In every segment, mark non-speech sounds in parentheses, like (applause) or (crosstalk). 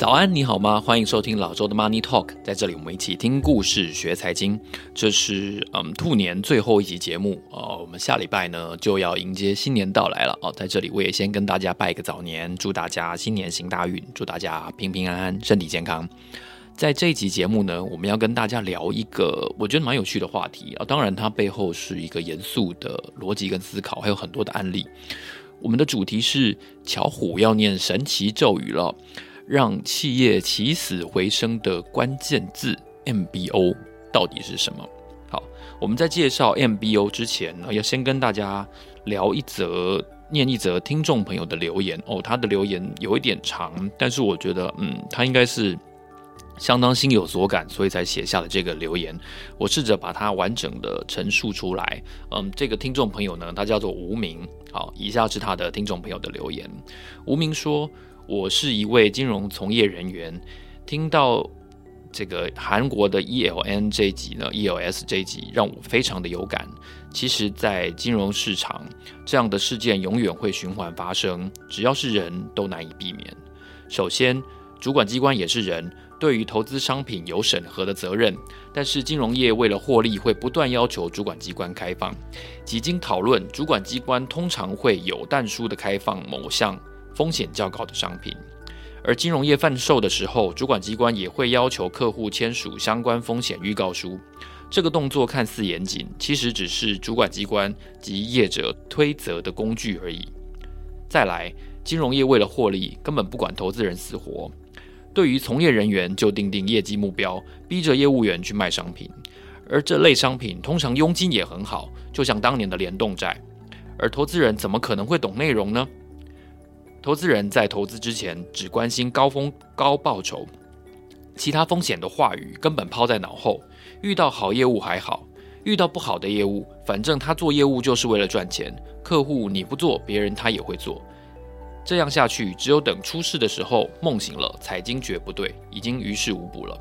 早安，你好吗？欢迎收听老周的 Money Talk，在这里我们一起听故事学财经。这是嗯兔年最后一集节目哦，我们下礼拜呢就要迎接新年到来了哦。在这里我也先跟大家拜个早年，祝大家新年行大运，祝大家平平安安，身体健康。在这一集节目呢，我们要跟大家聊一个我觉得蛮有趣的话题啊，当然它背后是一个严肃的逻辑跟思考，还有很多的案例。我们的主题是巧虎要念神奇咒语了。让企业起死回生的关键字 MBO 到底是什么？好，我们在介绍 MBO 之前呢，要先跟大家聊一则、念一则听众朋友的留言哦。他的留言有一点长，但是我觉得，嗯，他应该是相当心有所感，所以才写下了这个留言。我试着把它完整的陈述出来。嗯，这个听众朋友呢，他叫做无名。好，以下是他的听众朋友的留言。无名说。我是一位金融从业人员，听到这个韩国的 ELN 这一集呢，ELS 这一集让我非常的有感。其实，在金融市场，这样的事件永远会循环发生，只要是人都难以避免。首先，主管机关也是人，对于投资商品有审核的责任，但是金融业为了获利，会不断要求主管机关开放。几经讨论，主管机关通常会有但书的开放某项。风险较高的商品，而金融业贩售的时候，主管机关也会要求客户签署相关风险预告书。这个动作看似严谨，其实只是主管机关及业者推责的工具而已。再来，金融业为了获利，根本不管投资人死活。对于从业人员，就定定业绩目标，逼着业务员去卖商品。而这类商品通常佣金也很好，就像当年的联动债。而投资人怎么可能会懂内容呢？投资人在投资之前只关心高风高报酬，其他风险的话语根本抛在脑后。遇到好业务还好，遇到不好的业务，反正他做业务就是为了赚钱。客户你不做，别人他也会做。这样下去，只有等出事的时候梦醒了，才惊觉不对，已经于事无补了。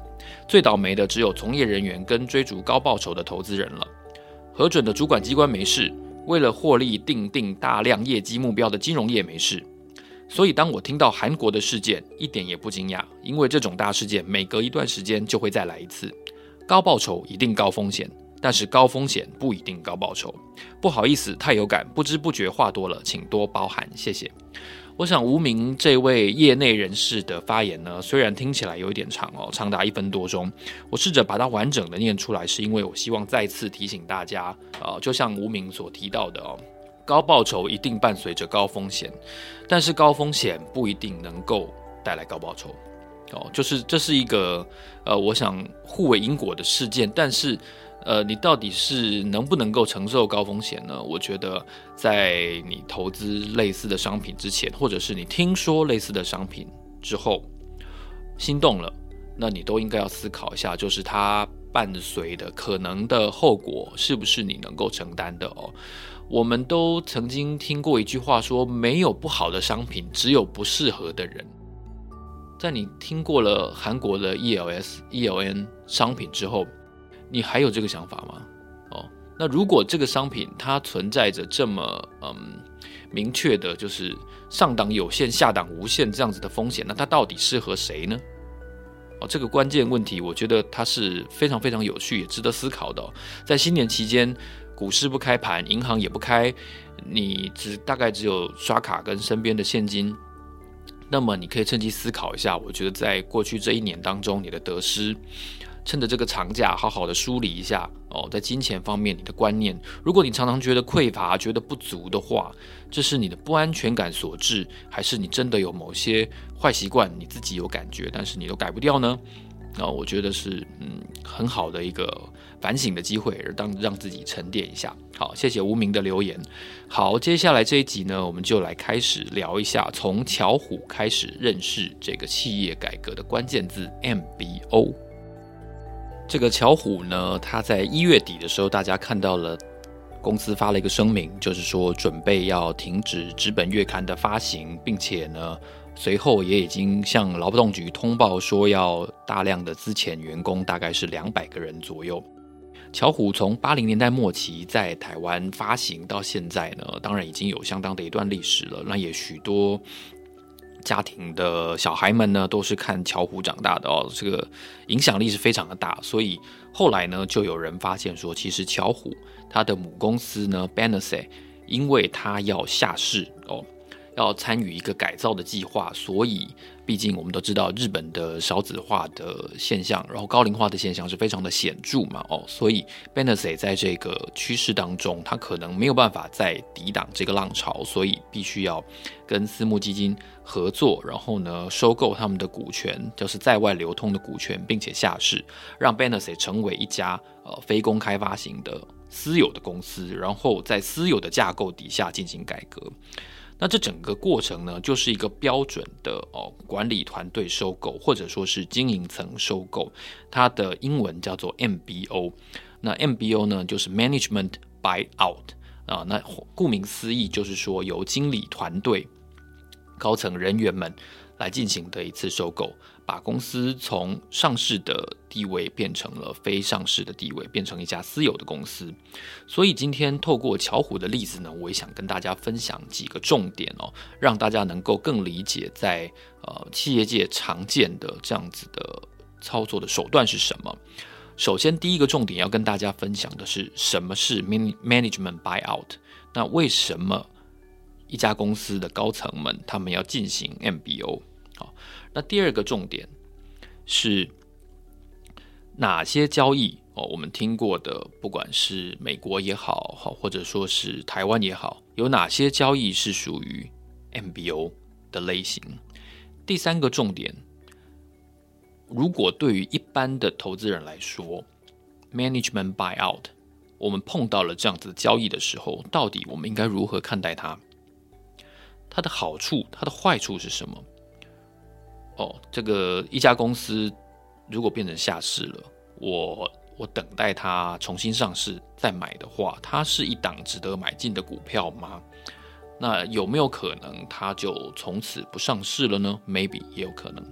最倒霉的只有从业人员跟追逐高报酬的投资人了。核准的主管机关没事，为了获利定定大量业绩目标的金融业没事。所以，当我听到韩国的事件，一点也不惊讶，因为这种大事件每隔一段时间就会再来一次。高报酬一定高风险，但是高风险不一定高报酬。不好意思，太有感，不知不觉话多了，请多包涵，谢谢。我想，无名这位业内人士的发言呢，虽然听起来有一点长哦，长达一分多钟，我试着把它完整的念出来，是因为我希望再次提醒大家，呃，就像无名所提到的哦。高报酬一定伴随着高风险，但是高风险不一定能够带来高报酬。哦，就是这是一个呃，我想互为因果的事件。但是，呃，你到底是能不能够承受高风险呢？我觉得，在你投资类似的商品之前，或者是你听说类似的商品之后，心动了，那你都应该要思考一下，就是它伴随的可能的后果是不是你能够承担的哦。我们都曾经听过一句话说，没有不好的商品，只有不适合的人。在你听过了韩国的 ELS、ELN 商品之后，你还有这个想法吗？哦，那如果这个商品它存在着这么嗯明确的，就是上档有限、下档无限这样子的风险，那它到底适合谁呢？哦，这个关键问题，我觉得它是非常非常有趣，也值得思考的。在新年期间。股市不开盘，银行也不开，你只大概只有刷卡跟身边的现金，那么你可以趁机思考一下。我觉得在过去这一年当中，你的得失，趁着这个长假好好的梳理一下哦。在金钱方面，你的观念，如果你常常觉得匮乏、觉得不足的话，这是你的不安全感所致，还是你真的有某些坏习惯，你自己有感觉，但是你都改不掉呢？那我觉得是嗯很好的一个。反省的机会，而当让自己沉淀一下。好，谢谢无名的留言。好，接下来这一集呢，我们就来开始聊一下从巧虎开始认识这个企业改革的关键字 MBO。这个巧虎呢，它在一月底的时候，大家看到了公司发了一个声明，就是说准备要停止纸本月刊的发行，并且呢，随后也已经向劳动局通报说要大量的资遣员工，大概是两百个人左右。巧虎从八零年代末期在台湾发行到现在呢，当然已经有相当的一段历史了。那也许多家庭的小孩们呢，都是看巧虎长大的哦，这个影响力是非常的大。所以后来呢，就有人发现说，其实巧虎它的母公司呢，Banasé，因为它要下市。要参与一个改造的计划，所以毕竟我们都知道日本的少子化的现象，然后高龄化的现象是非常的显著嘛，哦，所以 Banasé 在这个趋势当中，它可能没有办法再抵挡这个浪潮，所以必须要跟私募基金合作，然后呢，收购他们的股权，就是在外流通的股权，并且下市，让 Banasé 成为一家呃非公开发行的私有的公司，然后在私有的架构底下进行改革。那这整个过程呢，就是一个标准的哦管理团队收购，或者说是经营层收购，它的英文叫做 MBO。那 MBO 呢，就是 Management Buyout 啊。那顾名思义，就是说由经理团队高层人员们来进行的一次收购。把公司从上市的地位变成了非上市的地位，变成一家私有的公司。所以今天透过巧虎的例子呢，我也想跟大家分享几个重点哦，让大家能够更理解在呃企业界常见的这样子的操作的手段是什么。首先，第一个重点要跟大家分享的是什么是 management buyout。那为什么一家公司的高层们他们要进行 MBO？那第二个重点是哪些交易哦？我们听过的，不管是美国也好，好或者说是台湾也好，有哪些交易是属于 MBO 的类型？第三个重点，如果对于一般的投资人来说，Management Buyout，我们碰到了这样子的交易的时候，到底我们应该如何看待它？它的好处，它的坏处是什么？哦，这个一家公司如果变成下市了，我我等待它重新上市再买的话，它是一档值得买进的股票吗？那有没有可能它就从此不上市了呢？Maybe 也有可能。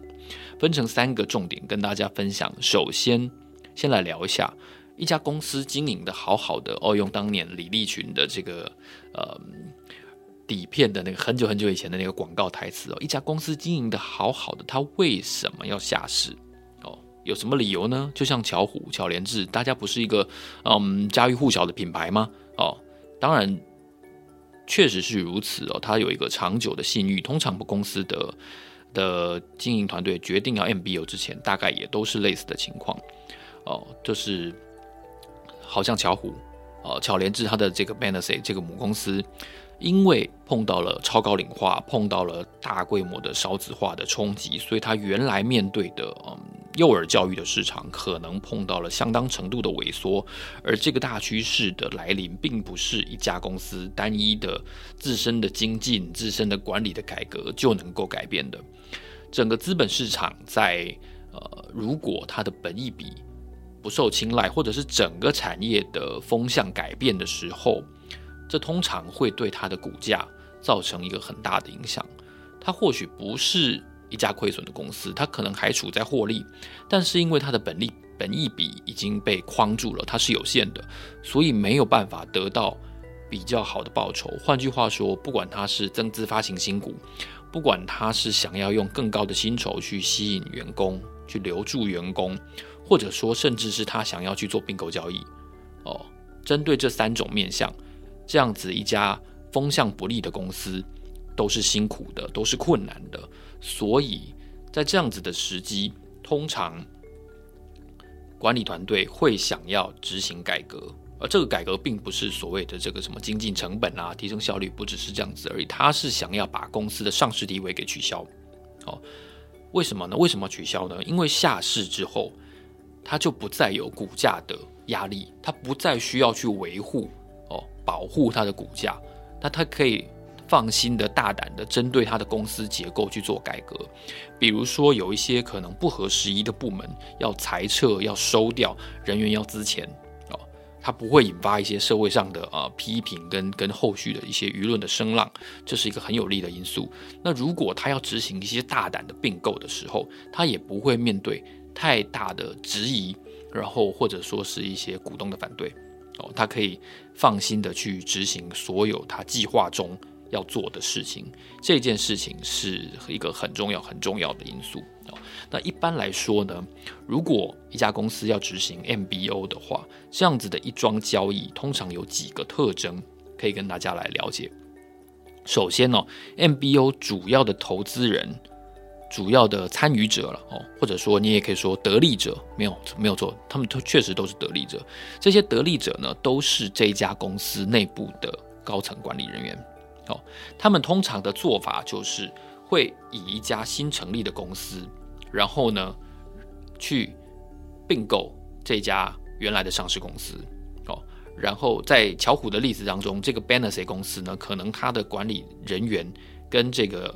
分成三个重点跟大家分享。首先，先来聊一下一家公司经营的好好的哦，用当年李立群的这个呃。底片的那个很久很久以前的那个广告台词哦，一家公司经营的好好的，它为什么要下市？哦，有什么理由呢？就像巧虎、巧连智，大家不是一个嗯家喻户晓的品牌吗？哦，当然确实是如此哦，它有一个长久的信誉。通常公司的的经营团队决定要 MBO 之前，大概也都是类似的情况哦，就是好像巧虎哦，巧连智它的这个 Banasé 这个母公司。因为碰到了超高龄化，碰到了大规模的少子化的冲击，所以他原来面对的嗯幼儿教育的市场可能碰到了相当程度的萎缩。而这个大趋势的来临，并不是一家公司单一的自身的精进、自身的管理的改革就能够改变的。整个资本市场在呃，如果它的本意比不受青睐，或者是整个产业的风向改变的时候。这通常会对它的股价造成一个很大的影响。它或许不是一家亏损的公司，它可能还处在获利，但是因为它的本利本益比已经被框住了，它是有限的，所以没有办法得到比较好的报酬。换句话说，不管它是增资发行新股，不管它是想要用更高的薪酬去吸引员工、去留住员工，或者说甚至是他想要去做并购交易，哦，针对这三种面向。这样子一家风向不利的公司，都是辛苦的，都是困难的，所以在这样子的时机，通常管理团队会想要执行改革，而这个改革并不是所谓的这个什么精进成本啊、提升效率，不只是这样子而已，他是想要把公司的上市地位给取消。哦，为什么呢？为什么取消呢？因为下市之后，它就不再有股价的压力，它不再需要去维护。保护它的股价，那它可以放心的、大胆的针对它的公司结构去做改革。比如说，有一些可能不合时宜的部门要裁撤、要收掉人员、要资钱哦，它不会引发一些社会上的啊批评跟跟后续的一些舆论的声浪，这是一个很有利的因素。那如果他要执行一些大胆的并购的时候，他也不会面对太大的质疑，然后或者说是一些股东的反对。哦，他可以放心的去执行所有他计划中要做的事情，这件事情是一个很重要很重要的因素。那一般来说呢，如果一家公司要执行 MBO 的话，这样子的一桩交易通常有几个特征可以跟大家来了解。首先呢，MBO 主要的投资人、主要的参与者了哦，或者说你也可以说得利者，没有没有错，他们都确实都是得利者。这些得利者呢，都是这家公司内部的高层管理人员哦。他们通常的做法就是会以一家新成立的公司。然后呢，去并购这家原来的上市公司哦。然后在巧虎的例子当中，这个 Banasset 公司呢，可能它的管理人员跟这个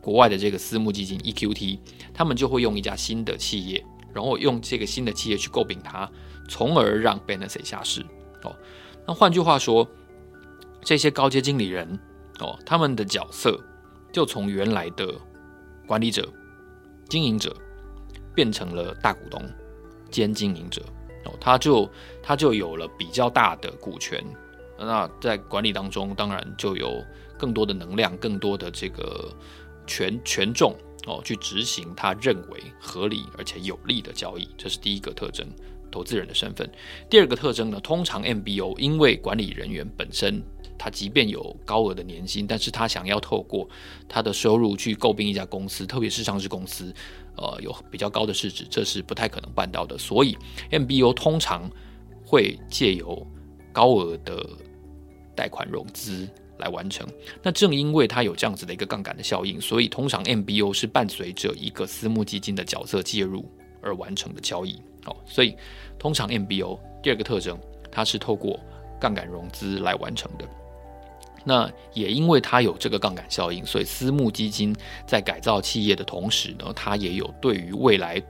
国外的这个私募基金 EQT，他们就会用一家新的企业，然后用这个新的企业去诟病它，从而让 Banasset 下市哦。那换句话说，这些高阶经理人哦，他们的角色就从原来的管理者。经营者变成了大股东兼经营者哦，他就他就有了比较大的股权，那在管理当中，当然就有更多的能量，更多的这个权权重哦，去执行他认为合理而且有利的交易，这是第一个特征，投资人的身份。第二个特征呢，通常 MBO 因为管理人员本身。他即便有高额的年薪，但是他想要透过他的收入去购并一家公司，特别是上市公司，呃，有比较高的市值，这是不太可能办到的。所以，MBO 通常会借由高额的贷款融资来完成。那正因为它有这样子的一个杠杆的效应，所以通常 MBO 是伴随着一个私募基金的角色介入而完成的交易。好，所以通常 MBO 第二个特征，它是透过杠杆融资来完成的。那也因为它有这个杠杆效应，所以私募基金在改造企业的同时呢，它也有对于未来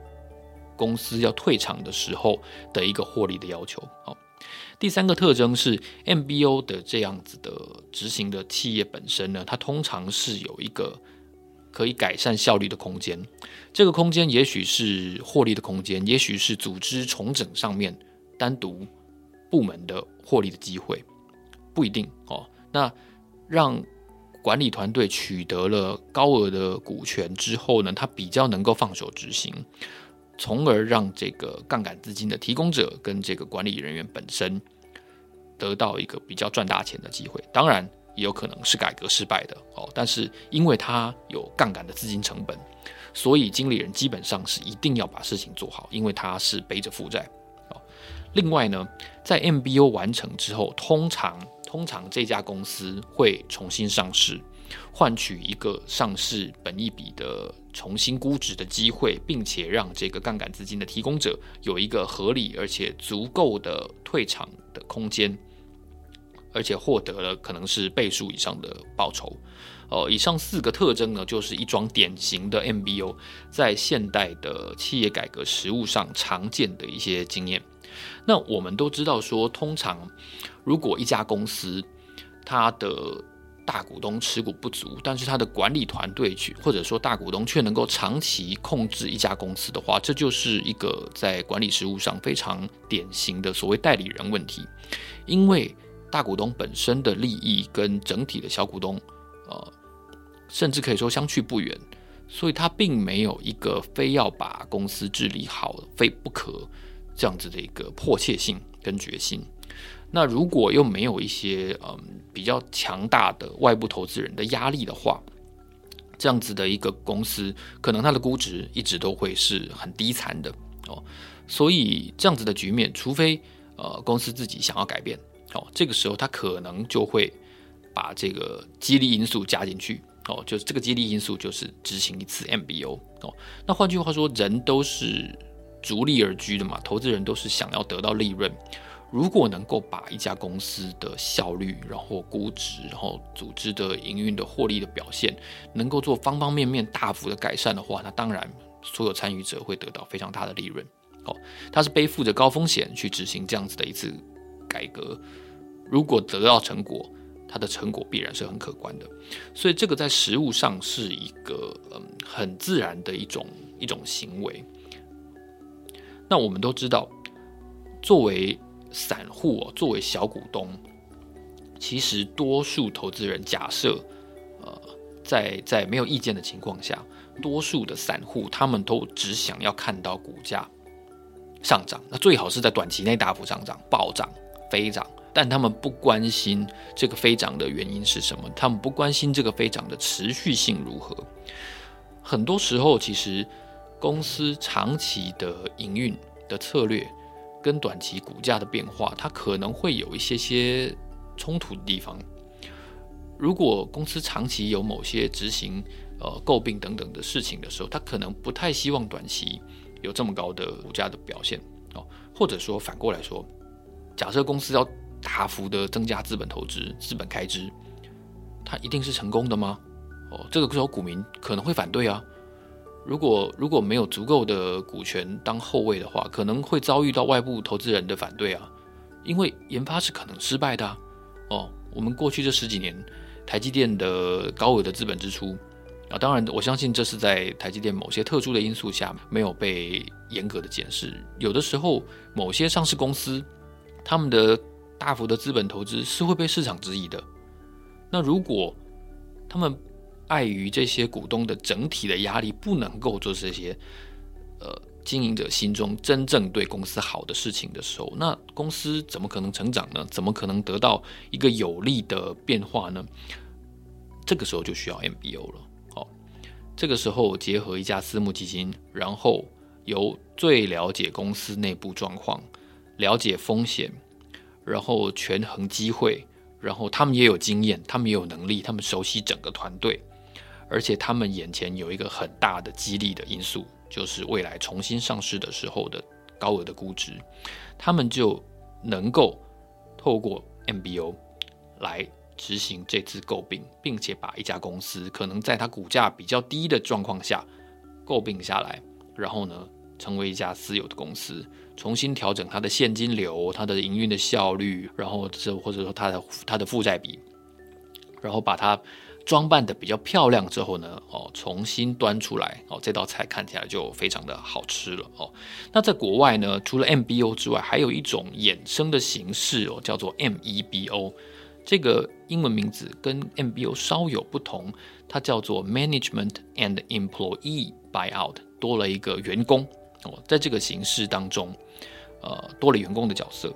公司要退场的时候的一个获利的要求。好，第三个特征是 MBO 的这样子的执行的企业本身呢，它通常是有一个可以改善效率的空间。这个空间也许是获利的空间，也许是组织重整上面单独部门的获利的机会，不一定哦。那让管理团队取得了高额的股权之后呢，他比较能够放手执行，从而让这个杠杆资金的提供者跟这个管理人员本身得到一个比较赚大钱的机会。当然，也有可能是改革失败的哦，但是因为他有杠杆的资金成本，所以经理人基本上是一定要把事情做好，因为他是背着负债。另外呢，在 MBO 完成之后，通常通常这家公司会重新上市，换取一个上市本一笔的重新估值的机会，并且让这个杠杆资金的提供者有一个合理而且足够的退场的空间，而且获得了可能是倍数以上的报酬。哦，以上四个特征呢，就是一桩典型的 MBO 在现代的企业改革实务上常见的一些经验。那我们都知道说，通常如果一家公司它的大股东持股不足，但是他的管理团队去或者说大股东却能够长期控制一家公司的话，这就是一个在管理实务上非常典型的所谓代理人问题。因为大股东本身的利益跟整体的小股东，呃，甚至可以说相去不远，所以他并没有一个非要把公司治理好非不可。这样子的一个迫切性跟决心，那如果又没有一些嗯比较强大的外部投资人的压力的话，这样子的一个公司，可能它的估值一直都会是很低残的哦。所以这样子的局面，除非呃公司自己想要改变哦，这个时候他可能就会把这个激励因素加进去哦，就是这个激励因素就是执行一次 MBO 哦。那换句话说，人都是。逐利而居的嘛，投资人都是想要得到利润。如果能够把一家公司的效率，然后估值，然后组织的营运的获利的表现，能够做方方面面大幅的改善的话，那当然所有参与者会得到非常大的利润。哦，他是背负着高风险去执行这样子的一次改革。如果得到成果，它的成果必然是很可观的。所以这个在实务上是一个嗯很自然的一种一种行为。那我们都知道，作为散户哦，作为小股东，其实多数投资人假设，呃，在在没有意见的情况下，多数的散户他们都只想要看到股价上涨，那最好是在短期内大幅上涨、暴涨、飞涨，但他们不关心这个飞涨的原因是什么，他们不关心这个飞涨的持续性如何。很多时候，其实公司长期的营运的策略跟短期股价的变化，它可能会有一些些冲突的地方。如果公司长期有某些执行呃诟病等等的事情的时候，他可能不太希望短期有这么高的股价的表现哦。或者说反过来说，假设公司要大幅的增加资本投资、资本开支，它一定是成功的吗？哦，这个时候股民可能会反对啊。如果如果没有足够的股权当后卫的话，可能会遭遇到外部投资人的反对啊。因为研发是可能失败的。哦，我们过去这十几年，台积电的高额的资本支出啊，当然我相信这是在台积电某些特殊的因素下没有被严格的检视。有的时候，某些上市公司他们的大幅的资本投资是会被市场质疑的。那如果他们碍于这些股东的整体的压力，不能够做这些，呃，经营者心中真正对公司好的事情的时候，那公司怎么可能成长呢？怎么可能得到一个有利的变化呢？这个时候就需要 MBO 了。好，这个时候结合一家私募基金，然后由最了解公司内部状况、了解风险，然后权衡机会，然后他们也有经验，他们也有能力，他们熟悉整个团队。而且他们眼前有一个很大的激励的因素，就是未来重新上市的时候的高额的估值，他们就能够透过 MBO 来执行这次购并，并且把一家公司可能在它股价比较低的状况下购并下来，然后呢，成为一家私有的公司，重新调整它的现金流、它的营运的效率，然后这或者说它的它的负债比，然后把它。装扮的比较漂亮之后呢，哦，重新端出来，哦，这道菜看起来就非常的好吃了，哦。那在国外呢，除了 MBO 之外，还有一种衍生的形式哦，叫做 MEBO。这个英文名字跟 MBO 稍有不同，它叫做 Management and Employee Buyout，多了一个员工哦，在这个形式当中，呃，多了员工的角色。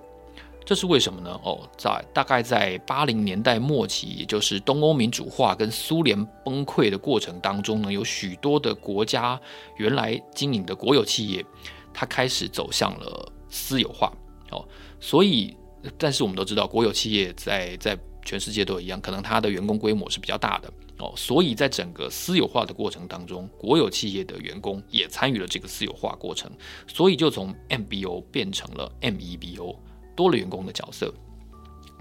这是为什么呢？哦，在大概在八零年代末期，也就是东欧民主化跟苏联崩溃的过程当中呢，有许多的国家原来经营的国有企业，它开始走向了私有化。哦，所以，但是我们都知道，国有企业在在全世界都一样，可能它的员工规模是比较大的。哦，所以在整个私有化的过程当中，国有企业的员工也参与了这个私有化过程，所以就从 MBO 变成了 MEBO。多了员工的角色，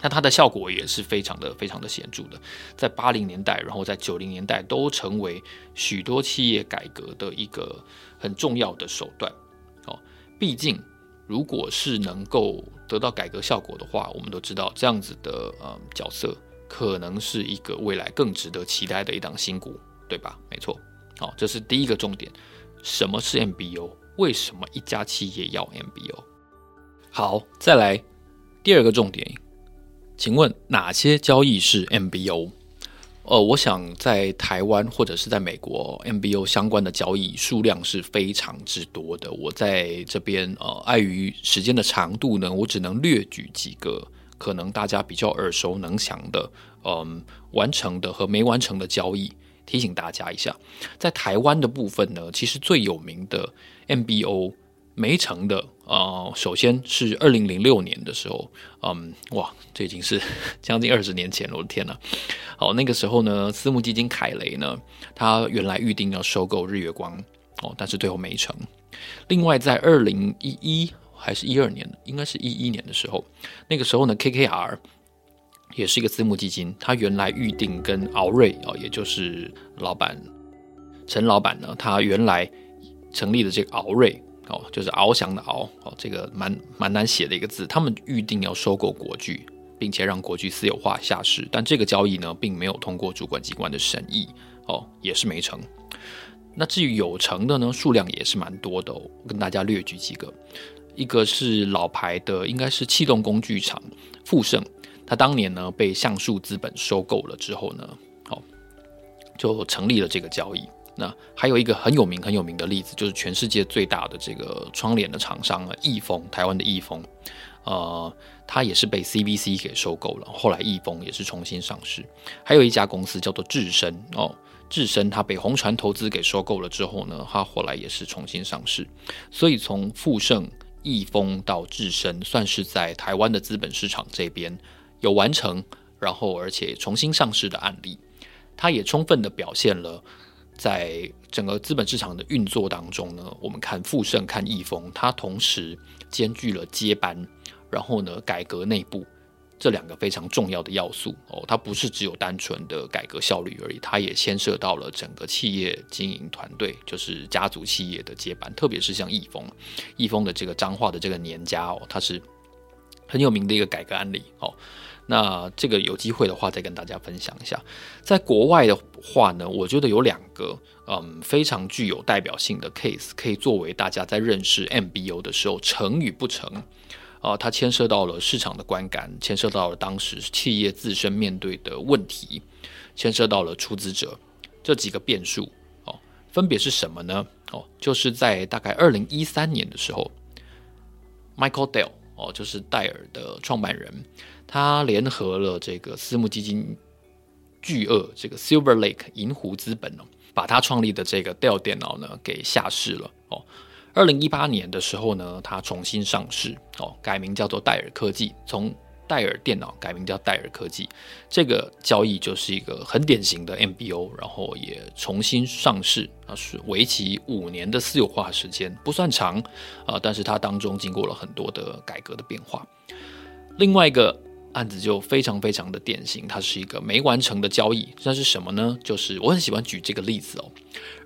那它的效果也是非常的非常的显著的，在八零年代，然后在九零年代都成为许多企业改革的一个很重要的手段。哦，毕竟如果是能够得到改革效果的话，我们都知道这样子的呃角色可能是一个未来更值得期待的一档新股，对吧？没错。好，这是第一个重点。什么是 MBO？为什么一家企业要 MBO？好，再来第二个重点，请问哪些交易是 MBO？呃，我想在台湾或者是在美国，MBO 相关的交易数量是非常之多的。我在这边呃，碍于时间的长度呢，我只能略举几个可能大家比较耳熟能详的，嗯、完成的和没完成的交易，提醒大家一下。在台湾的部分呢，其实最有名的 MBO。没成的啊、呃，首先是二零零六年的时候，嗯，哇，这已经是 (laughs) 将近二十年前了，我的天呐！好，那个时候呢，私募基金凯雷呢，他原来预定要收购日月光哦，但是最后没成。另外，在二零一一还是一二年，应该是一一年的时候，那个时候呢，KKR 也是一个私募基金，他原来预定跟敖瑞啊、哦，也就是老板陈老板呢，他原来成立的这个敖瑞。哦，就是翱翔的翱，哦，这个蛮蛮难写的一个字。他们预定要收购国巨，并且让国巨私有化下市，但这个交易呢，并没有通过主管机关的审议，哦，也是没成。那至于有成的呢，数量也是蛮多的哦。我跟大家略举几个，一个是老牌的，应该是气动工具厂富盛，他当年呢被橡树资本收购了之后呢，好，就成立了这个交易。那还有一个很有名很有名的例子，就是全世界最大的这个窗帘的厂商啊，益丰，台湾的易丰，呃，它也是被 CVC 给收购了，后来易丰也是重新上市。还有一家公司叫做智深哦，智深它被红船投资给收购了之后呢，它后来也是重新上市。所以从富盛、易丰到智深，算是在台湾的资本市场这边有完成，然后而且重新上市的案例，它也充分的表现了。在整个资本市场的运作当中呢，我们看富盛、看易丰，它同时兼具了接班，然后呢改革内部这两个非常重要的要素哦。它不是只有单纯的改革效率而已，它也牵涉到了整个企业经营团队，就是家族企业的接班。特别是像易丰，易丰的这个彰化的这个年家哦，它是很有名的一个改革案例哦。那这个有机会的话，再跟大家分享一下。在国外的话呢，我觉得有两个嗯非常具有代表性的 case，可以作为大家在认识 MBO 的时候成与不成啊。它牵涉到了市场的观感，牵涉到了当时企业自身面对的问题，牵涉到了出资者这几个变数哦。分别是什么呢？哦，就是在大概二零一三年的时候，Michael Dell 哦，就是戴尔的创办人。他联合了这个私募基金巨鳄这个 Silver Lake 银湖资本哦，把他创立的这个 Dell 电脑呢给下市了哦。二零一八年的时候呢，他重新上市哦，改名叫做戴尔科技，从戴尔电脑改名叫戴尔科技。这个交易就是一个很典型的 MBO，然后也重新上市，啊，是为期五年的私有化时间，不算长啊，但是它当中经过了很多的改革的变化。另外一个。案子就非常非常的典型，它是一个没完成的交易。那是什么呢？就是我很喜欢举这个例子哦。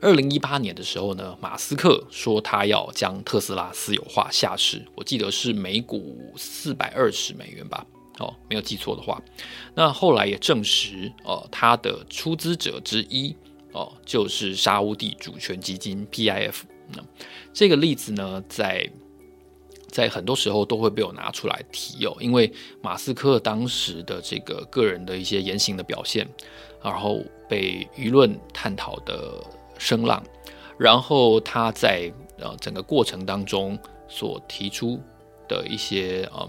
二零一八年的时候呢，马斯克说他要将特斯拉私有化下市，我记得是每股四百二十美元吧，哦，没有记错的话。那后来也证实，哦，他的出资者之一，哦，就是沙乌地主权基金 PIF。那这个例子呢，在在很多时候都会被我拿出来提哦，因为马斯克当时的这个个人的一些言行的表现，然后被舆论探讨的声浪，然后他在呃整个过程当中所提出的一些嗯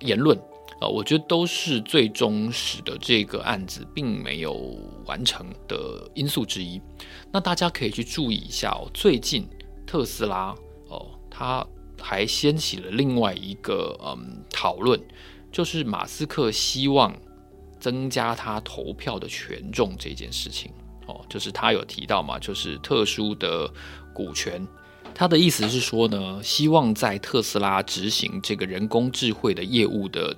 言论啊，我觉得都是最终使得这个案子并没有完成的因素之一。那大家可以去注意一下哦，最近特斯拉哦，他。还掀起了另外一个嗯讨论，就是马斯克希望增加他投票的权重这件事情哦，就是他有提到嘛，就是特殊的股权，他的意思是说呢，希望在特斯拉执行这个人工智慧的业务的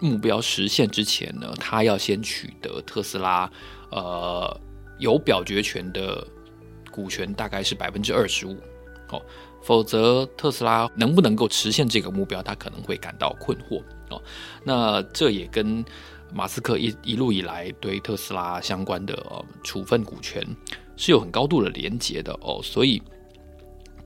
目标实现之前呢，他要先取得特斯拉呃有表决权的股权，大概是百分之二十五哦。否则，特斯拉能不能够实现这个目标，他可能会感到困惑哦。那这也跟马斯克一一路以来对特斯拉相关的处分股权是有很高度的连结的哦。所以，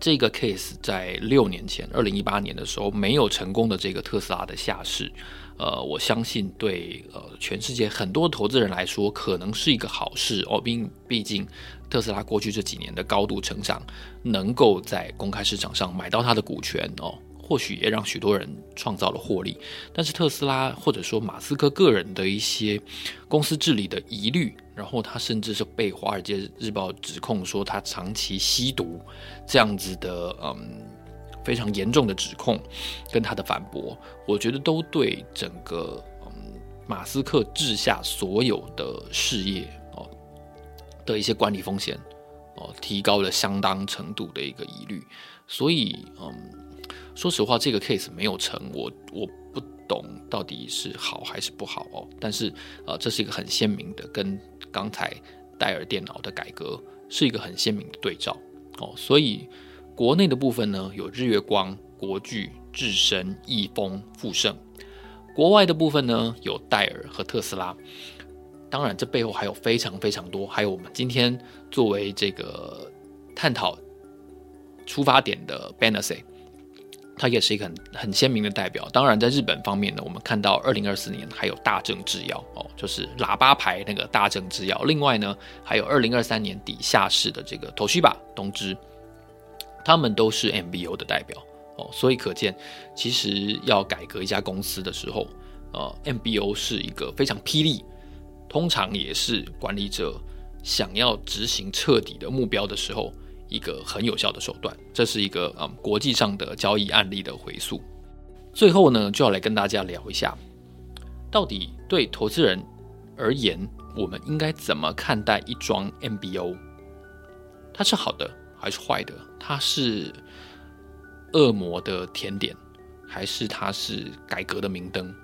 这个 case 在六年前，二零一八年的时候没有成功的这个特斯拉的下市，呃，我相信对呃全世界很多投资人来说，可能是一个好事哦。并毕竟。特斯拉过去这几年的高度成长，能够在公开市场上买到它的股权哦，或许也让许多人创造了获利。但是特斯拉或者说马斯克个人的一些公司治理的疑虑，然后他甚至是被《华尔街日报》指控说他长期吸毒这样子的嗯非常严重的指控，跟他的反驳，我觉得都对整个嗯马斯克治下所有的事业。的一些管理风险，哦，提高了相当程度的一个疑虑，所以，嗯，说实话，这个 case 没有成，我我不懂到底是好还是不好哦。但是，呃，这是一个很鲜明的，跟刚才戴尔电脑的改革是一个很鲜明的对照哦。所以，国内的部分呢，有日月光、国巨、智深、易丰、富盛；国外的部分呢，有戴尔和特斯拉。当然，这背后还有非常非常多，还有我们今天作为这个探讨出发点的 Banasset 它也是一个很很鲜明的代表。当然，在日本方面呢，我们看到二零二四年还有大正制药哦，就是喇叭牌那个大正制药。另外呢，还有二零二三年底下市的这个 Toshiba 东芝，他们都是 MBO 的代表哦。所以可见，其实要改革一家公司的时候，呃，MBO 是一个非常霹雳，通常也是管理者想要执行彻底的目标的时候。一个很有效的手段，这是一个嗯国际上的交易案例的回溯。最后呢，就要来跟大家聊一下，到底对投资人而言，我们应该怎么看待一桩 MBO？它是好的还是坏的？它是恶魔的甜点，还是它是改革的明灯？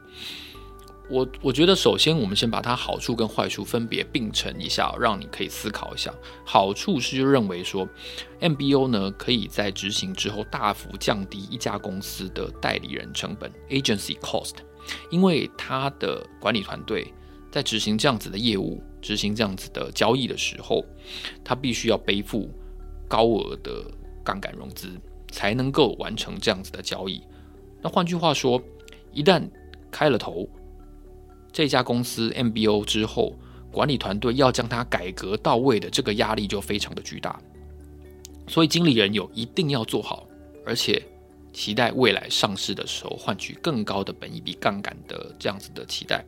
我我觉得，首先我们先把它好处跟坏处分别并陈一下，让你可以思考一下。好处是认为说，MBO 呢可以在执行之后大幅降低一家公司的代理人成本 （agency cost），因为他的管理团队在执行这样子的业务、执行这样子的交易的时候，他必须要背负高额的杠杆融资，才能够完成这样子的交易。那换句话说，一旦开了头，这家公司 MBO 之后，管理团队要将它改革到位的这个压力就非常的巨大，所以经理人有一定要做好，而且期待未来上市的时候换取更高的本益比杠杆的这样子的期待，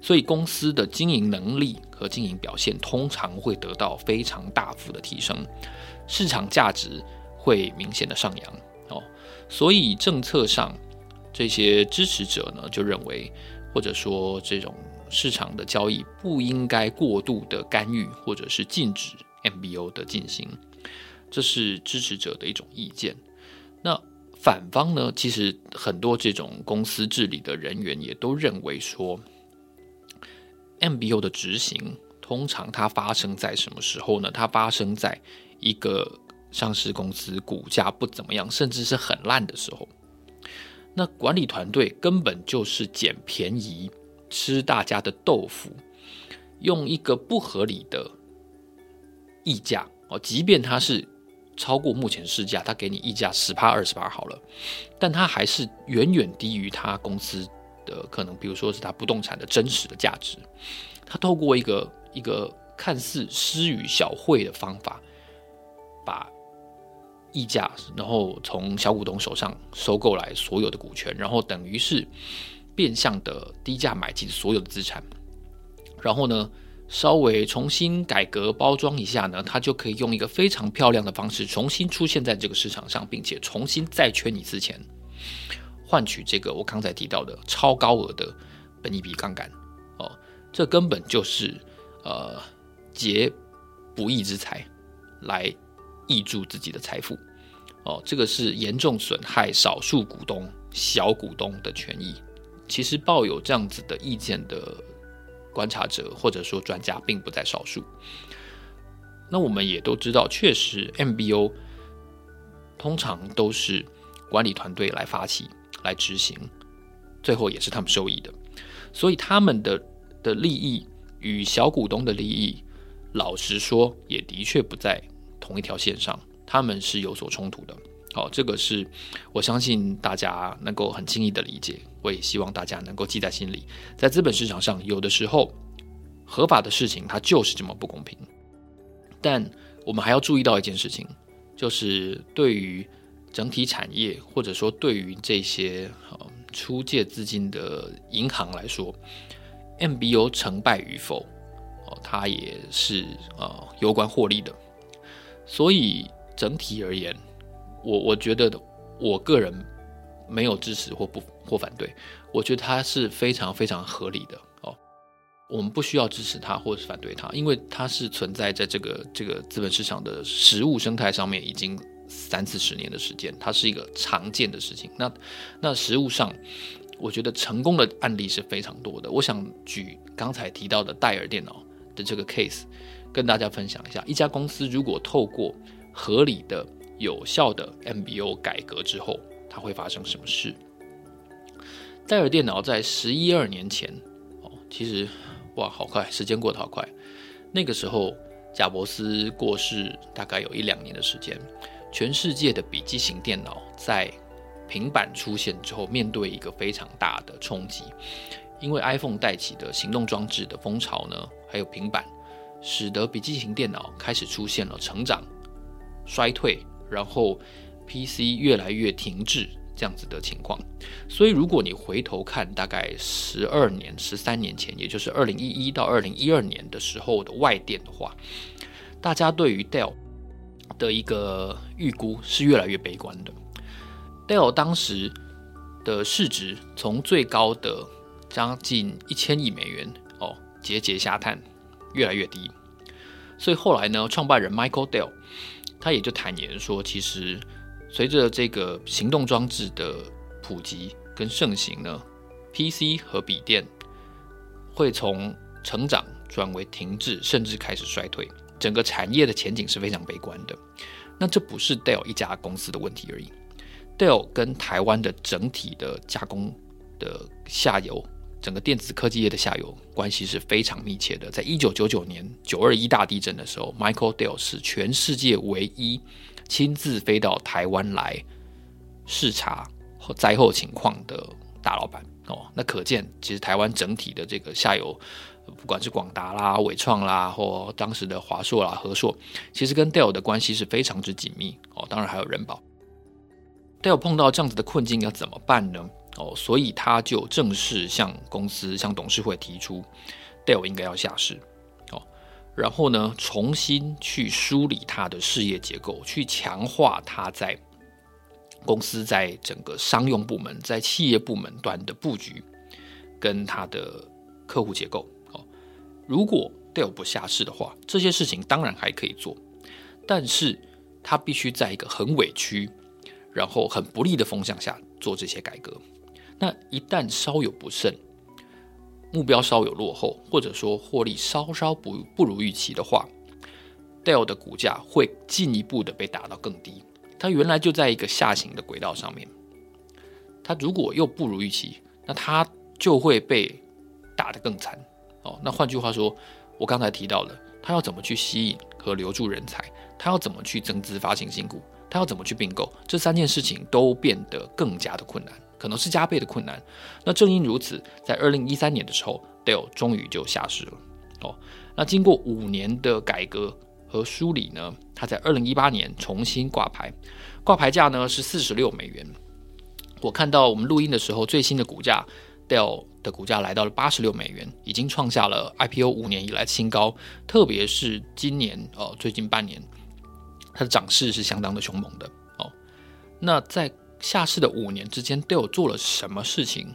所以公司的经营能力和经营表现通常会得到非常大幅的提升，市场价值会明显的上扬哦，所以政策上这些支持者呢就认为。或者说，这种市场的交易不应该过度的干预，或者是禁止 MBO 的进行，这是支持者的一种意见。那反方呢？其实很多这种公司治理的人员也都认为说，MBO 的执行通常它发生在什么时候呢？它发生在一个上市公司股价不怎么样，甚至是很烂的时候。那管理团队根本就是捡便宜，吃大家的豆腐，用一个不合理的溢价哦，即便它是超过目前市价，它给你溢价十趴二十趴好了，但它还是远远低于它公司的可能，比如说是它不动产的真实的价值。它透过一个一个看似施与小惠的方法，把。溢价，然后从小股东手上收购来所有的股权，然后等于是变相的低价买进所有的资产，然后呢，稍微重新改革包装一下呢，它就可以用一个非常漂亮的方式重新出现在这个市场上，并且重新再圈一次钱，换取这个我刚才提到的超高额的本益比杠杆哦，这根本就是呃劫不义之财来。挹注自己的财富，哦，这个是严重损害少数股东、小股东的权益。其实抱有这样子的意见的观察者或者说专家并不在少数。那我们也都知道，确实 MBO 通常都是管理团队来发起、来执行，最后也是他们受益的。所以他们的的利益与小股东的利益，老实说，也的确不在。同一条线上，他们是有所冲突的。好，这个是我相信大家能够很轻易的理解。我也希望大家能够记在心里。在资本市场上，有的时候合法的事情它就是这么不公平。但我们还要注意到一件事情，就是对于整体产业，或者说对于这些呃出借资金的银行来说，MBO 成败与否，哦，它也是呃攸关获利的。所以整体而言，我我觉得我个人没有支持或不或反对，我觉得它是非常非常合理的哦。我们不需要支持它或是反对它，因为它是存在在这个这个资本市场的实物生态上面已经三四十年的时间，它是一个常见的事情。那那实物上，我觉得成功的案例是非常多的。我想举刚才提到的戴尔电脑这个 case。跟大家分享一下，一家公司如果透过合理的、有效的 MBO 改革之后，它会发生什么事？戴尔电脑在十一二年前，哦，其实哇，好快，时间过得好快。那个时候，贾伯斯过世大概有一两年的时间，全世界的笔记型电脑在平板出现之后，面对一个非常大的冲击，因为 iPhone 带起的行动装置的风潮呢，还有平板，使得笔记型电脑开始出现了成长、衰退，然后 PC 越来越停滞这样子的情况。所以，如果你回头看大概十二年、十三年前，也就是二零一一到二零一二年的时候的外电的话，大家对于 Dell 的一个预估是越来越悲观的。Dell 当时的市值从最高的将近一千亿美元哦，节节下探，越来越低。所以后来呢，创办人 Michael Dell 他也就坦言说，其实随着这个行动装置的普及跟盛行呢，PC 和笔电会从成长转为停滞，甚至开始衰退。整个产业的前景是非常悲观的。那这不是 Dell 一家公司的问题而已，Dell 跟台湾的整体的加工的下游，整个电子科技业的下游关系是非常密切的。在一九九九年九二一大地震的时候，Michael Dell 是全世界唯一亲自飞到台湾来视察和灾后情况的大老板哦。那可见，其实台湾整体的这个下游。不管是广达啦、纬创啦，或当时的华硕啦、和硕，其实跟 Dell 的关系是非常之紧密哦。当然还有人保。Dell 碰到这样子的困境要怎么办呢？哦，所以他就正式向公司、向董事会提出，Dell 应该要下市哦。然后呢，重新去梳理他的事业结构，去强化他在公司在整个商用部门、在企业部门端的布局，跟他的客户结构。哦如果 Dell 不下市的话，这些事情当然还可以做，但是他必须在一个很委屈，然后很不利的风向下做这些改革。那一旦稍有不慎，目标稍有落后，或者说获利稍稍不不如预期的话，Dell 的股价会进一步的被打到更低。它原来就在一个下行的轨道上面，它如果又不如预期，那它就会被打得更惨。哦，那换句话说，我刚才提到了，他要怎么去吸引和留住人才，他要怎么去增资发行新股，他要怎么去并购，这三件事情都变得更加的困难，可能是加倍的困难。那正因如此，在二零一三年的时候，Dell 终于就下市了。哦，那经过五年的改革和梳理呢，他在二零一八年重新挂牌，挂牌价呢是四十六美元。我看到我们录音的时候最新的股价，Dell。的股价来到了八十六美元，已经创下了 IPO 五年以来的新高。特别是今年哦，最近半年，它的涨势是相当的凶猛的哦。那在下市的五年之间，都有做了什么事情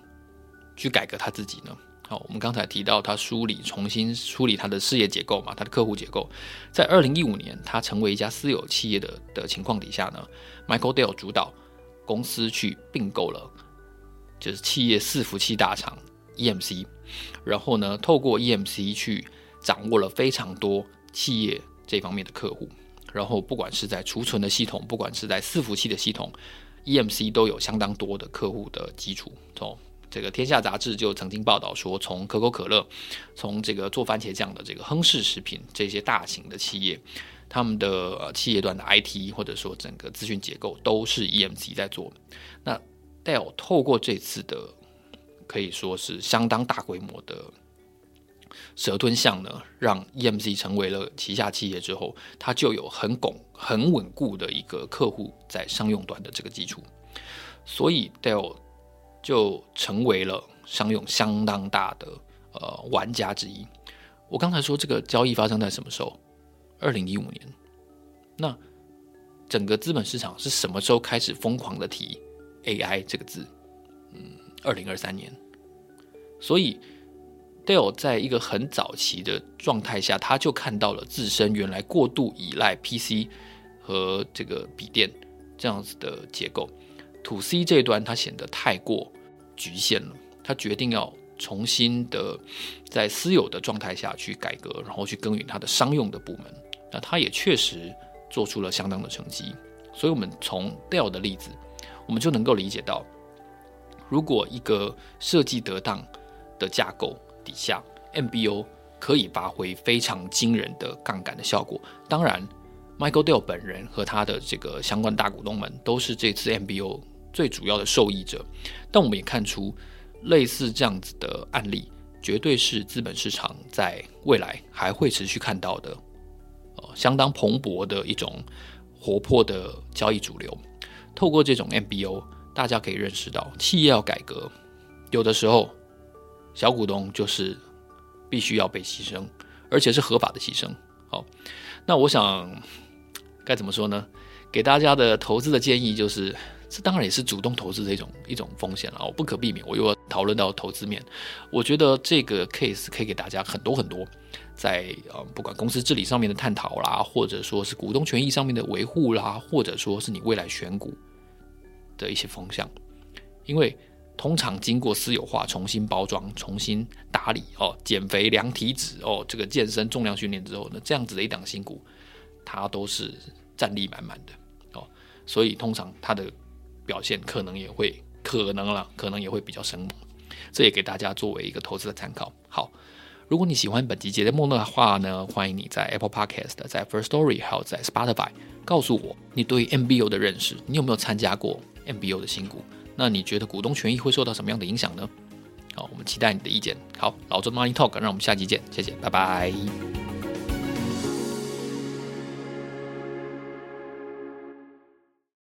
去改革他自己呢？好，我们刚才提到他梳理、重新梳理他的事业结构嘛，他的客户结构。在二零一五年，他成为一家私有企业的的情况底下呢，Michael Dell 主导公司去并购了，就是企业伺服器大厂。EMC，然后呢，透过 EMC 去掌握了非常多企业这方面的客户，然后不管是在储存的系统，不管是在伺服器的系统，EMC 都有相当多的客户的基础。从这个《天下杂志》就曾经报道说，从可口可乐，从这个做番茄酱的这个亨氏食品这些大型的企业，他们的呃企业端的 IT 或者说整个资讯结构都是 EMC 在做。那 Dell 透过这次的可以说是相当大规模的蛇吞象呢，让 EMC 成为了旗下企业之后，它就有很拱、很稳固的一个客户在商用端的这个基础，所以 Dell 就成为了商用相当大的呃玩家之一。我刚才说这个交易发生在什么时候？二零一五年。那整个资本市场是什么时候开始疯狂的提 AI 这个字？嗯。二零二三年，所以 Dell 在一个很早期的状态下，他就看到了自身原来过度依赖 PC 和这个笔电这样子的结构，To C 这一端它显得太过局限了。他决定要重新的在私有的状态下去改革，然后去耕耘他的商用的部门。那他也确实做出了相当的成绩。所以，我们从 Dell 的例子，我们就能够理解到。如果一个设计得当的架构底下，MBO 可以发挥非常惊人的杠杆的效果。当然，Michael Dell 本人和他的这个相关大股东们都是这次 MBO 最主要的受益者。但我们也看出，类似这样子的案例，绝对是资本市场在未来还会持续看到的，呃，相当蓬勃的一种活泼的交易主流。透过这种 MBO，大家可以认识到，企业要改革，有的时候小股东就是必须要被牺牲，而且是合法的牺牲。好，那我想该怎么说呢？给大家的投资的建议就是，这当然也是主动投资的一种一种风险了。我不可避免，我又要讨论到投资面。我觉得这个 case 可以给大家很多很多，在呃不管公司治理上面的探讨啦，或者说是股东权益上面的维护啦，或者说是你未来选股的一些方向。因为通常经过私有化、重新包装、重新打理哦，减肥、量体脂哦，这个健身、重量训练之后呢，这样子的一档新股，它都是战力满满的哦，所以通常它的表现可能也会可能了，可能也会比较生猛。这也给大家作为一个投资的参考。好，如果你喜欢本集节目的话呢，欢迎你在 Apple Podcast、在 First Story 还有在 Spotify 告诉我你对于 MBO 的认识，你有没有参加过 MBO 的新股？那你觉得股东权益会受到什么样的影响呢？好，我们期待你的意见。好，老周 Money Talk，让我们下期见，谢谢，拜拜。